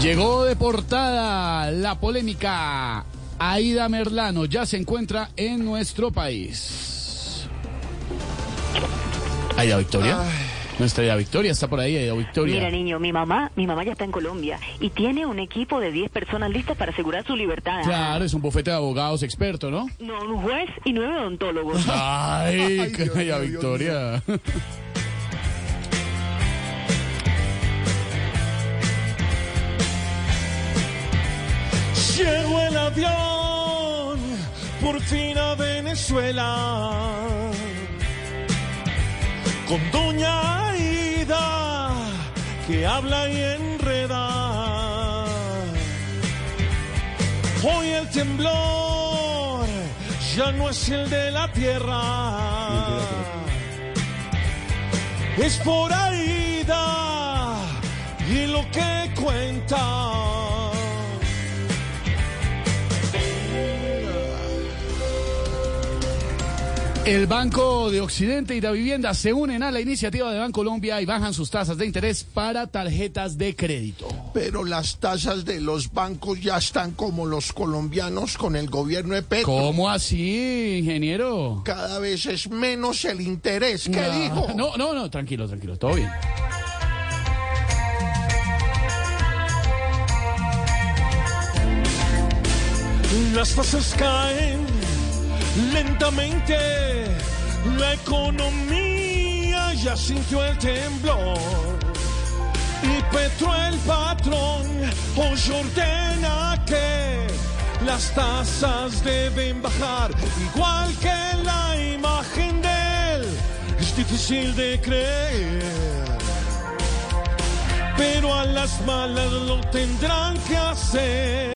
Llegó de portada la polémica. Aida Merlano ya se encuentra en nuestro país. Aida Victoria. Nuestra Aida Victoria está por ahí, Aida Victoria. Mira, niño, mi mamá, mi mamá ya está en Colombia y tiene un equipo de 10 personas listas para asegurar su libertad. Claro, es un bufete de abogados experto, ¿no? No, un juez y nueve odontólogos. Ay, Ay, mío, Dios Por fin a Venezuela. Con Doña Aida, que habla y enreda. Hoy el temblor ya no es el de la tierra. Es por Aida y lo que cuenta. El Banco de Occidente y la Vivienda se unen a la iniciativa de Bancolombia y bajan sus tasas de interés para tarjetas de crédito. Pero las tasas de los bancos ya están como los colombianos con el gobierno de Petro. ¿Cómo así, ingeniero? Cada vez es menos el interés. ¿Qué No, dijo? No, no, no, tranquilo, tranquilo, todo bien. Las tasas caen lentamente, la economía ya sintió el temblor. Y Petro el patrón hoy ordena que las tasas deben bajar, igual que la imagen de él. Es difícil de creer. Pero a las malas lo tendrán que hacer.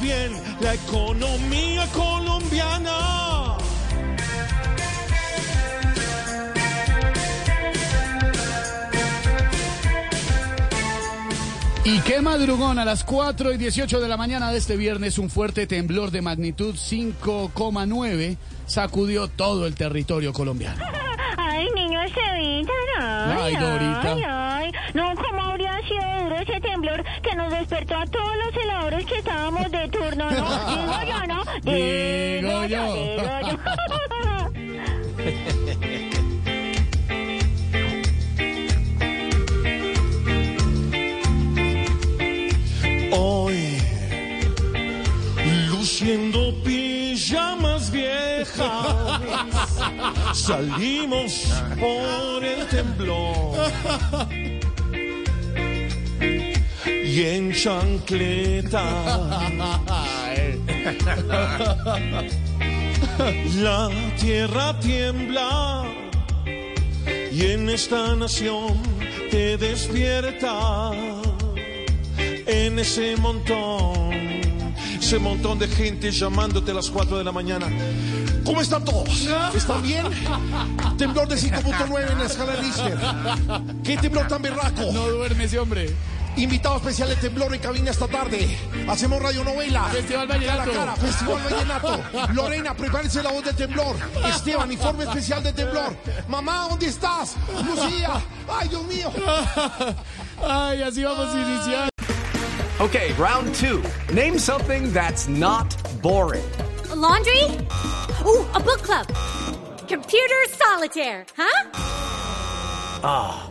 bien la economía colombiana. Y qué madrugón a las 4 y 18 de la mañana de este viernes, un fuerte temblor de magnitud 5,9 sacudió todo el territorio colombiano. Ay, niño Cevita, no. Ay, Dorita. Ay, ay. No, ese temblor que nos despertó a todos los celadores que estábamos de turno, no? Digo yo, ¿no? Digo yo. digo yo. Hoy, luciendo pijamas viejas, salimos por el temblor. En chancleta, la tierra tiembla. Y en esta nación te despierta en ese montón, ese montón de gente llamándote a las 4 de la mañana. ¿Cómo están todos? ¿Están bien? Temblor de 5.9 en la escala Richter. ¿Qué temblor tan berraco? No duerme ese hombre. Invitado especial de temblor en cabina esta tarde. Hacemos radionovela. Festival Cara a Vallenato. cara, Festival Vallenato. Lorena, prepárese la voz de temblor. Esteban, informe especial de temblor. Mamá, ¿dónde estás? Lucía. Ay, Dios mío. Ay, así vamos a iniciar. Okay, round two. Name something that's not boring. laundry? Ooh, a book club. Computer solitaire, huh? Ah,